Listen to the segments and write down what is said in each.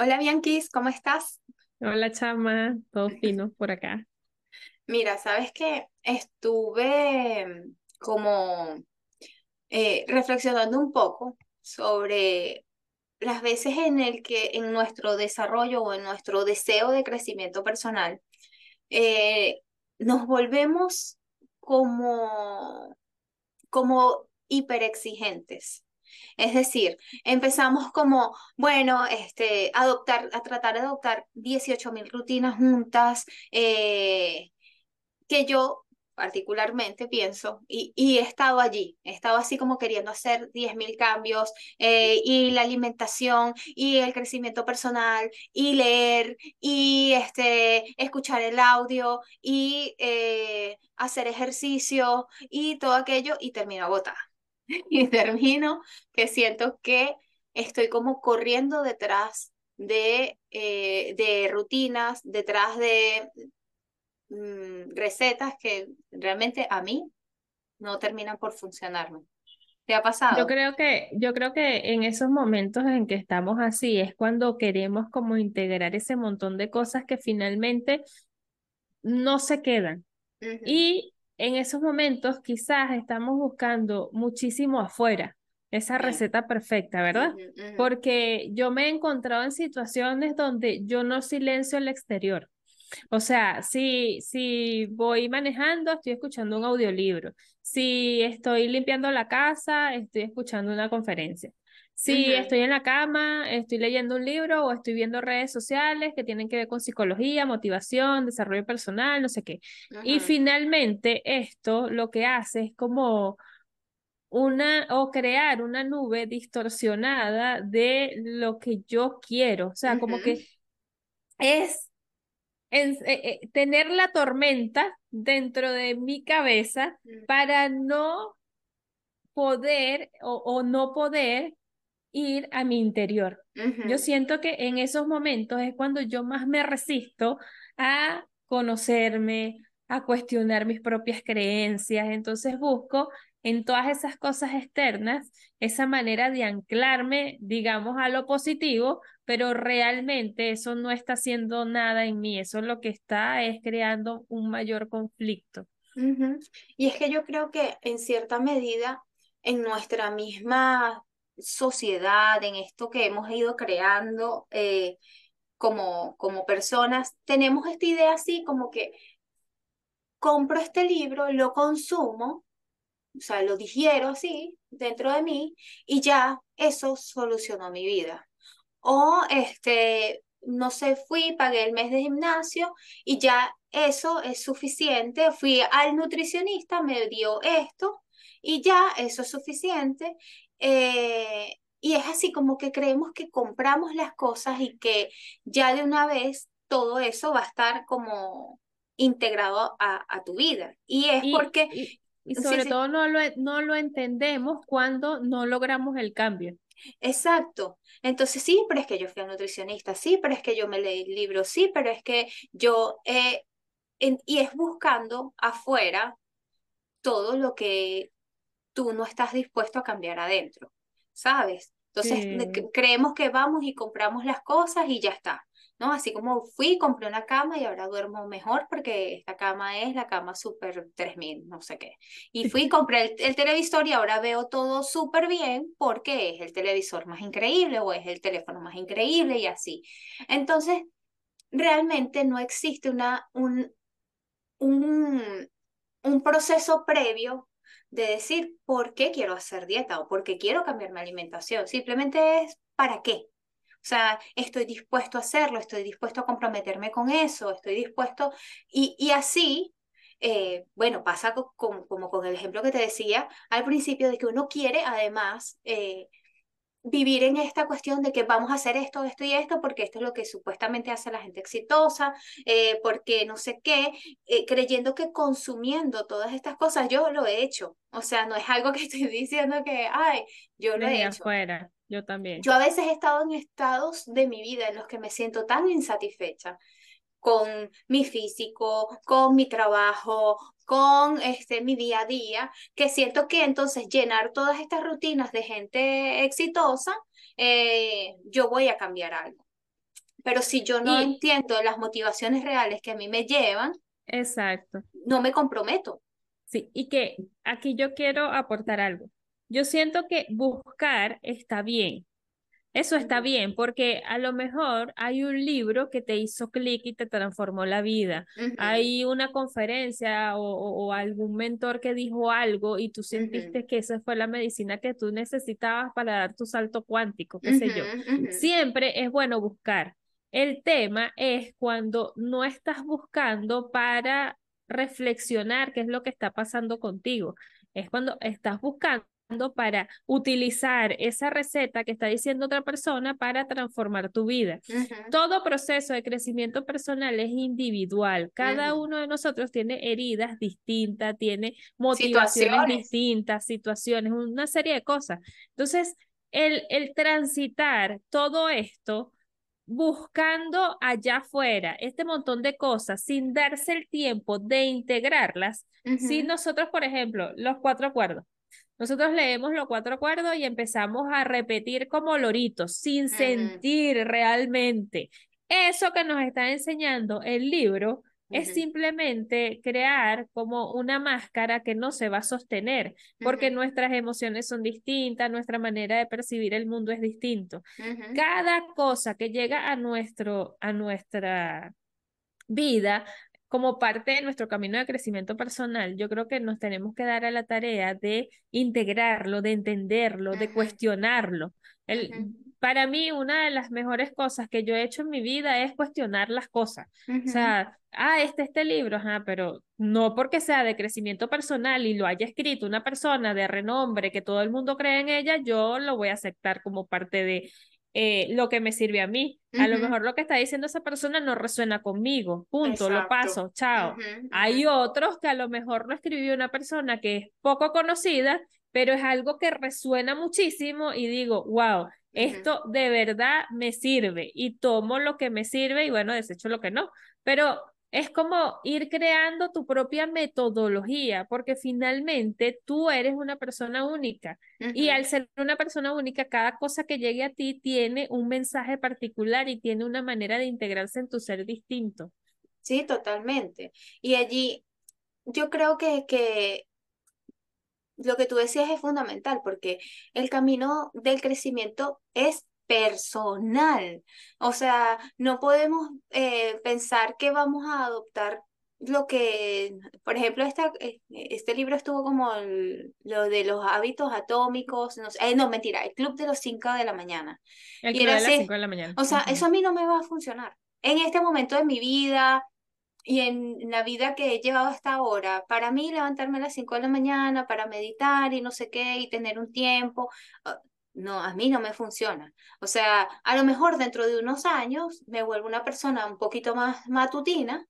Hola Bianquis, ¿cómo estás? Hola, chama, todo fino por acá. Mira, sabes que estuve mm, como eh, reflexionando un poco sobre las veces en el que en nuestro desarrollo o en nuestro deseo de crecimiento personal eh, nos volvemos como, como hiperexigentes. Es decir, empezamos como, bueno, este, adoptar, a tratar de adoptar 18 mil rutinas juntas, eh, que yo particularmente pienso, y, y, he estado allí, he estado así como queriendo hacer 10 mil cambios, eh, y la alimentación, y el crecimiento personal, y leer, y este, escuchar el audio, y eh, hacer ejercicio, y todo aquello, y termino agotada. y termino que siento que estoy como corriendo detrás de, eh, de rutinas, detrás de mm, recetas que realmente a mí no terminan por funcionarme. ¿Te ha Yo pasado? creo que, yo creo que en esos momentos en que estamos así es cuando queremos como integrar ese montón de cosas que finalmente no se quedan. Y en esos momentos quizás estamos buscando muchísimo afuera, esa receta perfecta, ¿verdad? Porque yo me he encontrado en situaciones donde yo no silencio el exterior. O sea, si, si voy manejando, estoy escuchando un audiolibro. Si estoy limpiando la casa, estoy escuchando una conferencia. Si ujú, estoy en la cama, estoy leyendo un libro o estoy viendo redes sociales que tienen que ver con psicología, motivación, desarrollo personal, no sé qué. Y finalmente esto lo que hace es como una o crear una nube distorsionada de lo que yo quiero. O sea, como que es en- eh, eh, tener la tormenta dentro de mi cabeza para no poder o, o no poder ir a mi interior. Yo siento que en esos momentos es cuando yo más me resisto a conocerme, a cuestionar mis propias creencias. Entonces busco en todas esas cosas externas esa manera de anclarme, digamos, a lo positivo, pero realmente eso no está haciendo nada en mí. Eso lo que está es creando un mayor conflicto. Y es que yo creo que en cierta medida en nuestra misma sociedad, en esto que hemos ido creando, eh, como, como personas, tenemos esta idea así como que compro este libro, lo consumo, o sea, lo digiero así dentro de mí y ya eso solucionó mi vida. O este, no sé, fui, pagué el mes de gimnasio y ya eso es suficiente. Fui al nutricionista, me dio esto y ya eso es suficiente. Eh, y es así como que creemos que compramos las cosas y que ya de una vez todo eso va a estar como integrado a, a tu vida. Y es Y, porque, y, sobre sí, todo no lo, no lo entendemos cuando no logramos el cambio. Exacto. Entonces, sí, pero es que yo fui al nutricionista, sí, pero es que yo me leí el libro, sí, pero es que yo, eh, en- y es buscando afuera todo lo que tú no estás dispuesto a cambiar adentro, ¿sabes? Entonces, Sí. creemos que vamos y compramos las cosas y ya está, ¿no? Así como fui, compré una cama y ahora duermo mejor porque esta cama es la cama super 3000 no sé qué. Y fui, compré el, el televisor y ahora veo todo súper bien porque es el televisor más increíble o es el teléfono más increíble y así. Entonces, realmente no existe una, un, un, un proceso previo de decir por qué quiero hacer dieta o por qué quiero cambiar mi alimentación. Simplemente es para qué. O sea, estoy dispuesto a hacerlo, estoy dispuesto a comprometerme con eso, estoy dispuesto. Y, y así, eh, bueno, pasa co- con- como con el ejemplo que te decía al principio de que uno quiere además eh, vivir en esta cuestión de que vamos a hacer esto, esto y esto, porque esto es lo que supuestamente hace la gente exitosa, eh, porque no sé qué, eh, creyendo que consumiendo todas estas cosas, yo lo he hecho. O sea, no es algo que estoy diciendo que, ay, yo lo he hecho. afuera, yo también. Yo a veces he estado en estados de mi vida en los que me siento tan insatisfecha con mi físico, con mi trabajo, con este, mi día a día, que siento que entonces llenar todas estas rutinas de gente exitosa, eh, yo voy a cambiar algo. Pero si yo no entiendo las motivaciones reales que a mí me llevan, exacto. no me comprometo. Sí, y que aquí yo quiero aportar algo. Yo siento que buscar está bien, eso está bien, porque a lo mejor hay un libro que te hizo clic y te transformó la vida. Hay una conferencia o, algún mentor que dijo algo y tú sentiste que esa fue la medicina que tú necesitabas para dar tu salto cuántico, qué sé yo. Siempre es bueno buscar. El tema es cuando no estás buscando para reflexionar qué es lo que está pasando contigo. Es cuando estás buscando para utilizar esa receta que está diciendo otra persona para transformar tu vida. Todo proceso de crecimiento personal es individual. Cada uno de nosotros tiene heridas distintas, tiene motivaciones distintas, situaciones, una serie de cosas. Entonces, el, el transitar todo esto buscando allá afuera este montón de cosas sin darse el tiempo de integrarlas, si nosotros, por ejemplo, los cuatro acuerdos, nosotros leemos los cuatro acuerdos y empezamos a repetir como loritos, sin sentir realmente. Eso que nos está enseñando el libro es simplemente crear como una máscara que no se va a sostener, porque nuestras emociones son distintas, nuestra manera de percibir el mundo es distinto. Cada cosa que llega a, nuestro, a nuestra vida como parte de nuestro camino de crecimiento personal, yo creo que nos tenemos que dar a la tarea de integrarlo, de entenderlo, de cuestionarlo. El, Para mí, una de las mejores cosas que yo he hecho en mi vida es cuestionar las cosas. O sea, ah, este, este libro, ajá, pero no porque sea de crecimiento personal y lo haya escrito una persona de renombre que todo el mundo cree en ella, yo lo voy a aceptar como parte de eh, lo que me sirve a mí. A lo mejor lo que está diciendo esa persona no resuena conmigo. Punto, lo paso, chao. Hay otros que a lo mejor lo escribió una persona que es poco conocida, pero es algo que resuena muchísimo y digo, wow, esto de verdad me sirve y tomo lo que me sirve y bueno, desecho lo que no. Pero es como ir creando tu propia metodología, porque finalmente tú eres una persona única y al ser una persona única, cada cosa que llegue a ti tiene un mensaje particular y tiene una manera de integrarse en tu ser distinto. Sí, totalmente. Y allí yo creo que, que lo que tú decías es fundamental, porque el camino del crecimiento es personal. O sea, no podemos eh, pensar que vamos a adoptar lo que, por ejemplo, esta, eh, este libro estuvo como lo de los hábitos atómicos, no, eh, no, mentira, el club de los 5 de la mañana. El club de las 5 de la mañana. O sea, eso a mí no me va a funcionar. En este momento de mi vida y en la vida que he llevado hasta ahora, para mí levantarme a las 5 de la mañana para meditar y no sé qué y tener un tiempo, ah, no, a mí no me funciona. O sea, a lo mejor dentro de unos años me vuelvo una persona un poquito más matutina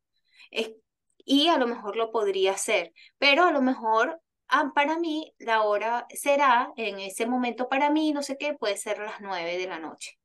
y a lo mejor lo podría hacer, pero a lo mejor ah, para mí la hora será, en ese momento para mí, no sé qué, puede ser las nueve de la noche.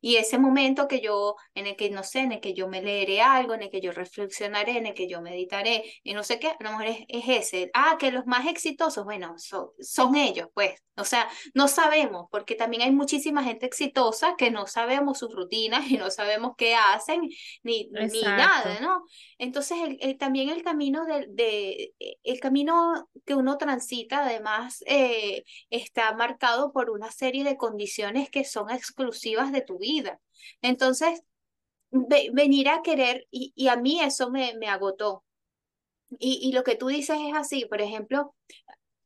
Y ese momento que yo, en el que, no sé, en el que yo me leeré algo, en el que yo reflexionaré, en el que yo meditaré, y no sé qué, a lo mejor es, ese. Ah, que los más exitosos, bueno, son, son ellos, pues. O sea, no sabemos, porque también hay muchísima gente exitosa que no sabemos sus rutinas y no sabemos qué hacen, ni, ni nada, ¿no? Entonces, el, también el camino de, de, el camino que uno transita, además, eh, está marcado por una serie de condiciones que son exclusivas de tu vida Entonces, venir a querer, y, a mí eso me, agotó. Y, lo que tú dices es así, por ejemplo,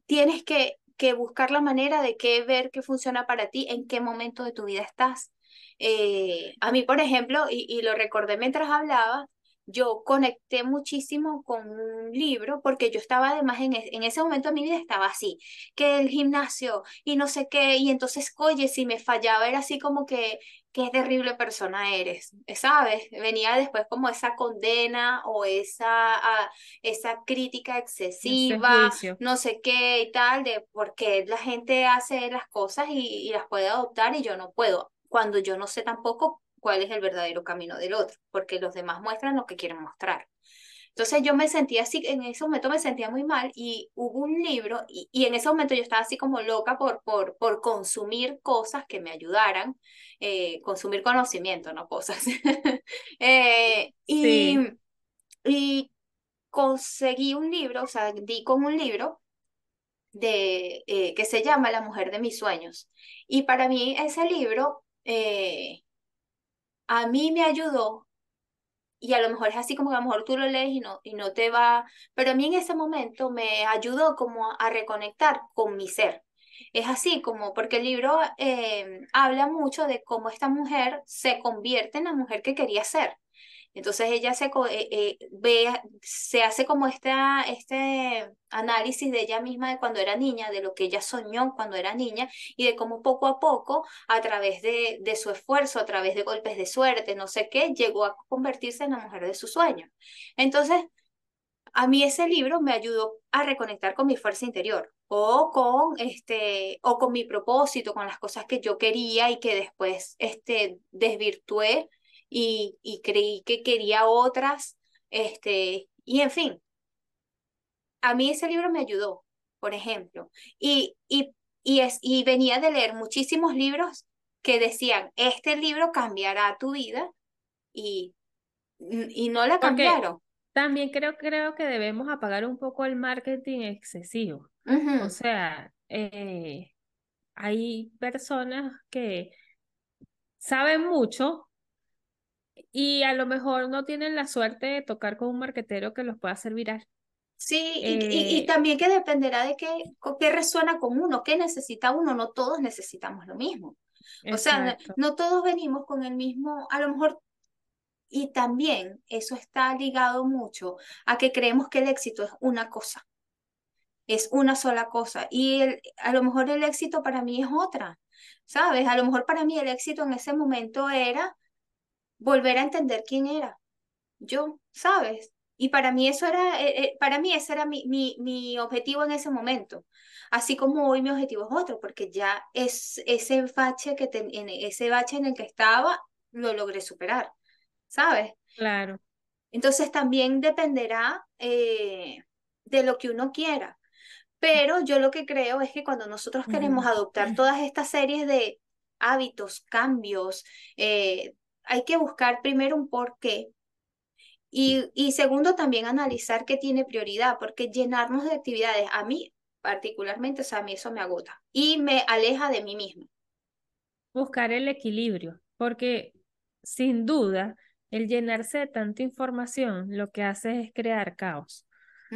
tienes que, que buscar la manera de que ver qué funciona para ti, en qué momento de tu vida estás. Eh, a mí, por ejemplo, y, y lo recordé mientras hablaba, yo conecté muchísimo con un libro porque yo estaba además en, en, ese momento de mi vida estaba así, que el gimnasio y no sé qué, y entonces, oye, si me fallaba era así como que, qué terrible persona eres, ¿sabes? Venía después como esa condena o esa, ah, esa crítica excesiva, no sé qué y tal, de por qué la gente hace las cosas y, y las puede adoptar y yo no puedo, cuando yo no sé tampoco cuál es el verdadero camino del otro, porque los demás muestran lo que quieren mostrar. Entonces yo me sentía así, en ese momento me sentía muy mal y hubo un libro y, y en ese momento yo estaba así como loca por, por, por consumir cosas que me ayudaran, eh, consumir conocimiento, no cosas. eh, y, Sí, y conseguí un libro, o sea, di con un libro de, eh, que se llama La mujer de mis sueños. Y para mí ese libro eh, a mí me ayudó y a lo mejor es así como que a lo mejor tú lo lees y no, y no te va, pero a mí en ese momento me ayudó como a reconectar con mi ser. Es así como, porque el libro eh, habla mucho de cómo esta mujer se convierte en la mujer que quería ser. Entonces ella se, eh, eh, ve, se hace como esta, este análisis de ella misma de cuando era niña, de lo que ella soñó cuando era niña y de cómo poco a poco, a través de, de su esfuerzo, a través de golpes de suerte, no sé qué, llegó a convertirse en la mujer de sus sueños. Entonces, a mí ese libro me ayudó a reconectar con mi fuerza interior o con este o con mi propósito, con las cosas que yo quería y que después este desvirtué y, y creí que quería otras, este, y en fin, a mí ese libro me ayudó, por ejemplo, y y y es y venía de leer muchísimos libros que decían, este libro cambiará tu vida y y no la cambiaron. también creo, creo que debemos apagar un poco el marketing excesivo. O sea, eh, hay personas que saben mucho y a lo mejor no tienen la suerte de tocar con un marquetero que los pueda hacer viral. Sí, y, y, y Eh, también que dependerá de qué, qué resuena con uno, qué necesita uno, no todos necesitamos lo mismo. O sea, no, no todos venimos con el mismo, a lo mejor, y también eso está ligado mucho a que creemos que el éxito es una cosa, es una sola cosa, y el, a lo mejor el éxito para mí es otra, ¿sabes? A lo mejor para mí el éxito en ese momento era volver a entender quién era yo, ¿sabes? Y para mí eso era, eh, eh, para mí ese era mi, mi, mi objetivo en ese momento. Así como hoy mi objetivo es otro, porque ya es ese bache que ten- en ese bache en el que estaba, lo logré superar, ¿sabes? claro. Entonces también dependerá eh, de lo que uno quiera. Pero yo lo que creo es que cuando nosotros queremos Ujú. adoptar todas estas series de hábitos, cambios, eh, hay que buscar primero un porqué y, y segundo, también analizar qué tiene prioridad, porque llenarnos de actividades, a mí particularmente, o sea, a mí eso me agota y me aleja de mí misma. Buscar el equilibrio, porque sin duda el llenarse de tanta información lo que hace es crear caos.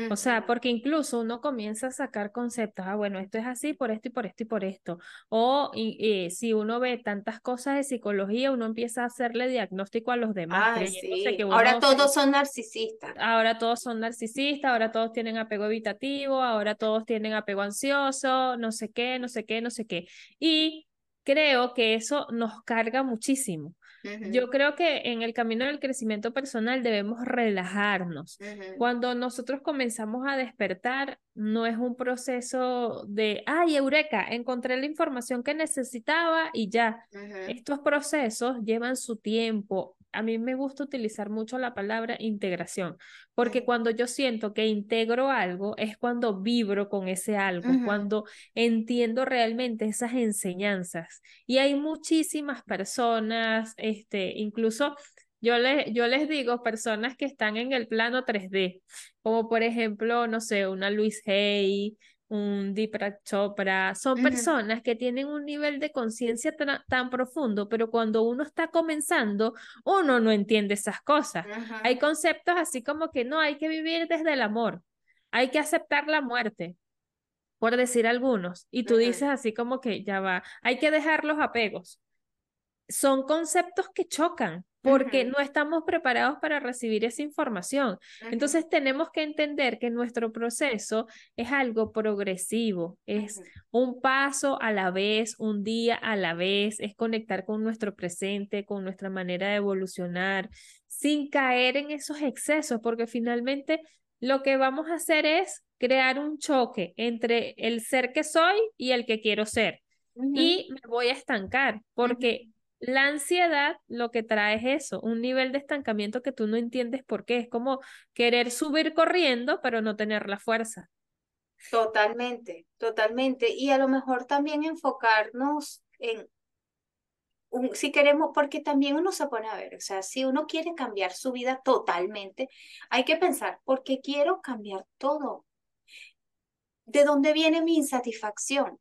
O sea, porque incluso uno comienza a sacar conceptos, ah, bueno, esto es así por esto y por esto y por esto. O y- si uno ve tantas cosas de psicología, uno empieza a hacerle diagnóstico a los demás, creyéndose sí. que Ahora uno todos son narcisistas. ahora todos son narcisistas, ahora todos tienen apego evitativo, ahora todos tienen apego ansioso, no sé qué, no sé qué, no sé qué. Y creo que eso nos carga muchísimo. Yo creo que en el camino del crecimiento personal debemos relajarnos. Cuando nosotros comenzamos a despertar, no es un proceso de, ay, eureka, encontré la información que necesitaba y ya. Estos procesos llevan su tiempo. A mí me gusta utilizar mucho la palabra integración, porque cuando yo siento que integro algo, es cuando vibro con ese algo, cuando entiendo realmente esas enseñanzas. Y hay muchísimas personas, este, incluso yo, le, yo les digo personas que están en el plano 3D, como por ejemplo, no sé, una Luis Hay, un Deepak Chopra, son personas que tienen un nivel de conciencia tan, profundo, pero cuando uno está comenzando, uno no entiende esas cosas. Hay conceptos así como que no, hay que vivir desde el amor, hay que aceptar la muerte, por decir algunos, y tú dices así como que ya va, hay que dejar los apegos son conceptos que chocan porque no estamos preparados para recibir esa información. Entonces tenemos que entender que nuestro proceso es algo progresivo, es un paso a la vez, un día a la vez, es conectar con nuestro presente, con nuestra manera de evolucionar, sin caer en esos excesos, porque finalmente lo que vamos a hacer es crear un choque entre el ser que soy y el que quiero ser. Y me voy a estancar porque La ansiedad lo que trae es eso, un nivel de estancamiento que tú no entiendes por qué. Es como querer subir corriendo, pero no tener la fuerza. Totalmente, totalmente. Y a lo mejor también enfocarnos en, un, si queremos, porque también uno se pone a ver, o sea, si uno quiere cambiar su vida totalmente, hay que pensar, ¿por qué quiero cambiar todo? ¿De dónde viene mi insatisfacción?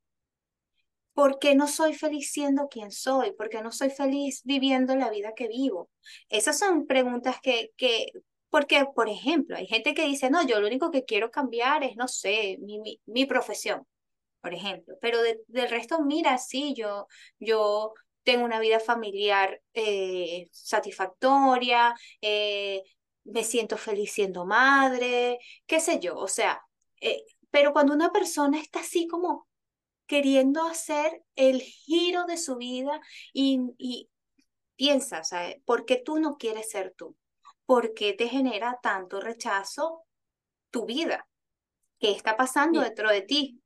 ¿Por qué no soy feliz siendo quien soy? ¿Por qué no soy feliz viviendo la vida que vivo? Esas son preguntas que, que porque, por ejemplo, hay gente que dice, no, yo lo único que quiero cambiar es, no sé, mi, mi, mi profesión, por ejemplo, pero del resto, mira, sí, yo, yo tengo una vida familiar eh, satisfactoria, eh, me siento feliz siendo madre, qué sé yo, o sea, eh, pero cuando una persona está así como queriendo hacer el giro de su vida y, y piensa, o sea, ¿por qué tú no quieres ser tú? ¿Por qué te genera tanto rechazo tu vida? ¿Qué está pasando dentro de ti?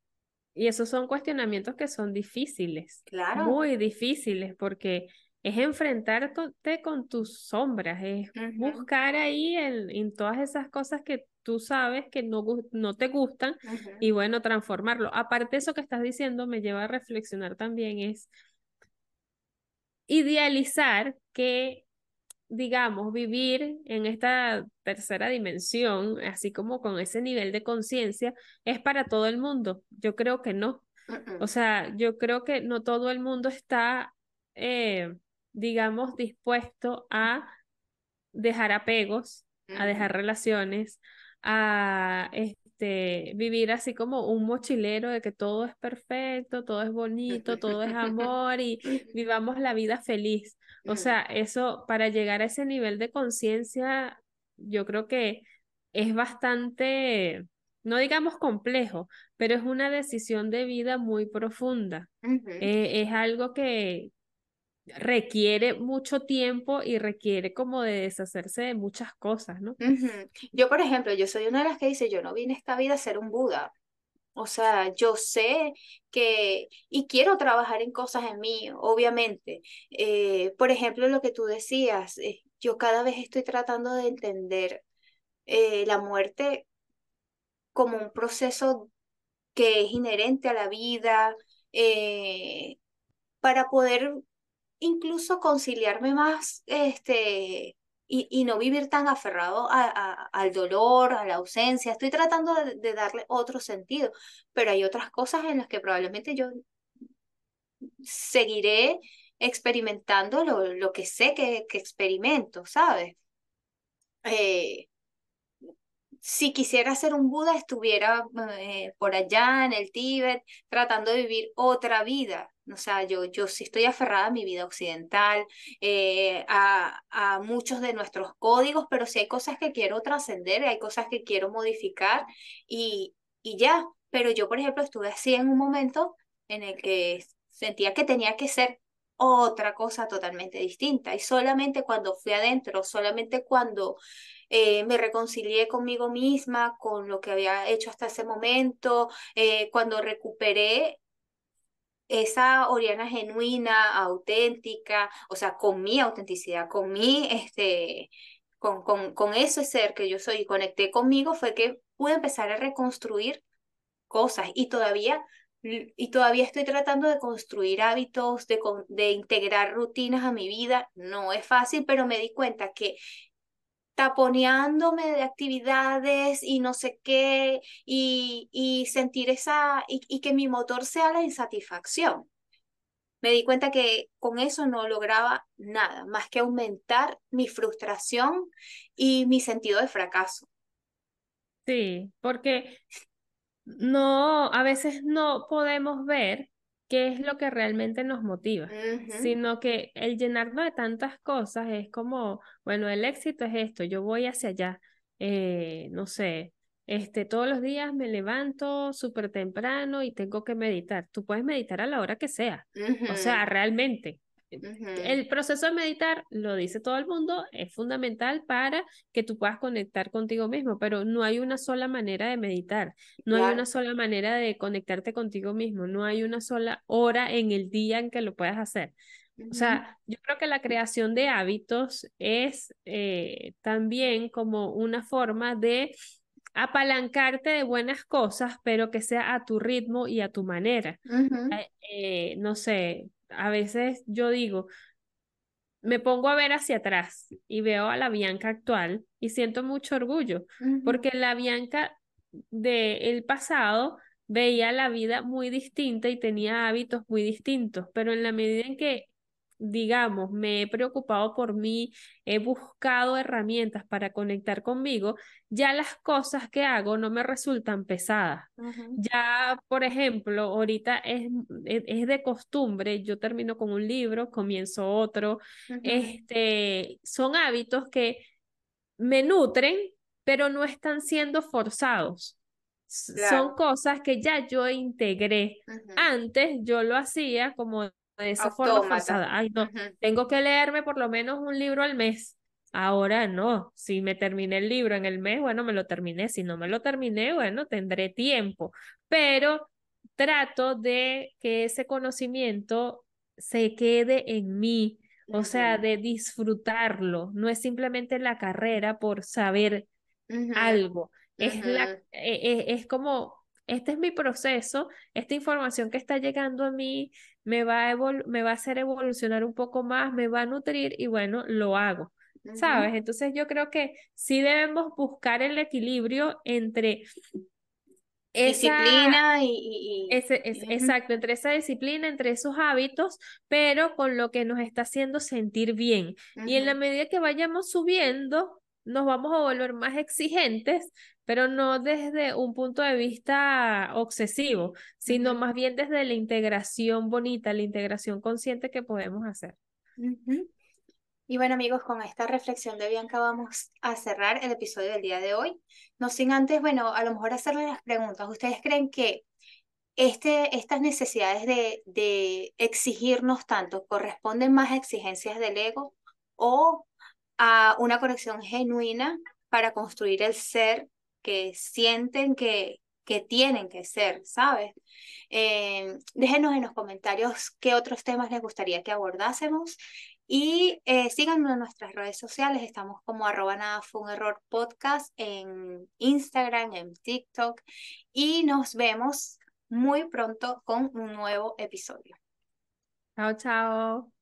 Y esos son cuestionamientos que son difíciles, claro. muy difíciles, porque es enfrentarte con tus sombras, es buscar ahí en, todas esas cosas que tú sabes que no, no te gustan y bueno, transformarlo. Aparte, eso que estás diciendo me lleva a reflexionar también es idealizar que digamos, vivir en esta tercera dimensión, así como con ese nivel de conciencia, es para todo el mundo. Yo creo que no. O sea, yo creo que no todo el mundo está, eh, digamos, dispuesto a dejar apegos, a dejar relaciones, a este, vivir así como un mochilero de que todo es perfecto, todo es bonito, todo es amor y vivamos la vida feliz. O sea, eso para llegar a ese nivel de conciencia, yo creo que es bastante, no digamos complejo, pero es una decisión de vida muy profunda. Eh, es algo que requiere mucho tiempo y requiere como de deshacerse de muchas cosas, ¿no? Yo, por ejemplo, yo soy una de las que dice, yo no vine a esta vida a ser un Buda. O sea, yo sé que, y quiero trabajar en cosas en mí, obviamente. Eh, por ejemplo, lo que tú decías, eh, yo cada vez estoy tratando de entender eh, la muerte como un proceso que es inherente a la vida, para poder incluso conciliarme más este, y, no vivir tan aferrado a, al dolor, a la ausencia. Estoy tratando de, darle otro sentido, pero hay otras cosas en las que probablemente yo seguiré experimentando lo, lo que sé que, que experimento, ¿sabes? Eh, si quisiera ser un Buda, estuviera eh, por allá en el Tíbet tratando de vivir otra vida. O sea, yo, yo sí estoy aferrada a mi vida occidental, eh, a, a muchos de nuestros códigos, pero sí hay cosas que quiero trascender, hay cosas que quiero modificar y, y ya. Pero yo, por ejemplo, estuve así en un momento en el que sentía que tenía que ser otra cosa totalmente distinta. Y solamente cuando fui adentro, solamente cuando eh, me reconcilié conmigo misma, con lo que había hecho hasta ese momento, eh, cuando recuperé esa Oriana genuina, auténtica, o sea, con mi autenticidad, con mi, este, con, con, con ese ser que yo soy y conecté conmigo, fue que pude empezar a reconstruir cosas y todavía y todavía estoy tratando de construir hábitos, de, de integrar rutinas a mi vida. No es fácil, pero me di cuenta que taponeándome de actividades y no sé qué, y, y sentir esa, y, que mi motor sea la insatisfacción. Me di cuenta que con eso no lograba nada, más que aumentar mi frustración y mi sentido de fracaso. Sí, porque no, a veces no podemos ver qué es lo que realmente nos motiva, sino que el llenarnos de tantas cosas es como, bueno, el éxito es esto, yo voy hacia allá, eh, no sé, este, todos los días me levanto súper temprano y tengo que meditar. Tú puedes meditar a la hora que sea, o sea, realmente, el proceso de meditar, lo dice todo el mundo, es fundamental para que tú puedas conectar contigo mismo, pero no hay una sola manera de meditar, no hay una sola manera de conectarte contigo mismo, no hay una sola hora en el día en que lo puedas hacer. O sea, yo creo que la creación de hábitos es eh, también como una forma de apalancarte de buenas cosas, pero que sea a tu ritmo y a tu manera. Eh, eh, no sé, a veces yo digo, me pongo a ver hacia atrás y veo a la Bianca actual y siento mucho orgullo, porque la Bianca del pasado veía la vida muy distinta y tenía hábitos muy distintos, pero en la medida en que digamos, me he preocupado por mí, he buscado herramientas para conectar conmigo, ya las cosas que hago no me resultan pesadas. Ya, por ejemplo, ahorita es, es, de costumbre, yo termino con un libro, comienzo otro, este, son hábitos que me nutren, pero no están siendo forzados. Son cosas que ya yo integré. Antes yo lo hacía como de esa forma forzada. Ay, no, tengo que leerme por lo menos un libro al mes. Ahora no, si me terminé el libro en el mes, bueno, me lo terminé. Si no me lo terminé, bueno, tendré tiempo. Pero trato de que ese conocimiento se quede en mí, o sea, de disfrutarlo. No es simplemente la carrera por saber algo. Es, la, e, e, es como este es mi proceso, esta información que está llegando a mí me va a, me va a hacer evolucionar un poco más, me va a nutrir y bueno, lo hago. ¿Sabes? Entonces yo creo que sí debemos buscar el equilibrio entre esa, disciplina y, ese, exacto, entre esa disciplina, entre esos hábitos, pero con lo que nos está haciendo sentir bien. Y en la medida que vayamos subiendo, nos vamos a volver más exigentes, pero no desde un punto de vista obsesivo, sino más bien desde la integración bonita, la integración consciente que podemos hacer. Y bueno amigos, con esta reflexión de Bianca vamos a cerrar el episodio del día de hoy. No sin antes, bueno, a lo mejor hacerle las preguntas. ¿Ustedes creen que este, estas necesidades de, de exigirnos tanto corresponden más a exigencias del ego o a una conexión genuina para construir el ser que sienten que, que tienen que ser, ¿sabes? Eh, déjenos en los comentarios qué otros temas les gustaría que abordásemos y eh, síganos en nuestras redes sociales, estamos como arroba nada fue un error podcast en Instagram, en TikTok y nos vemos muy pronto con un nuevo episodio. Chao, chao.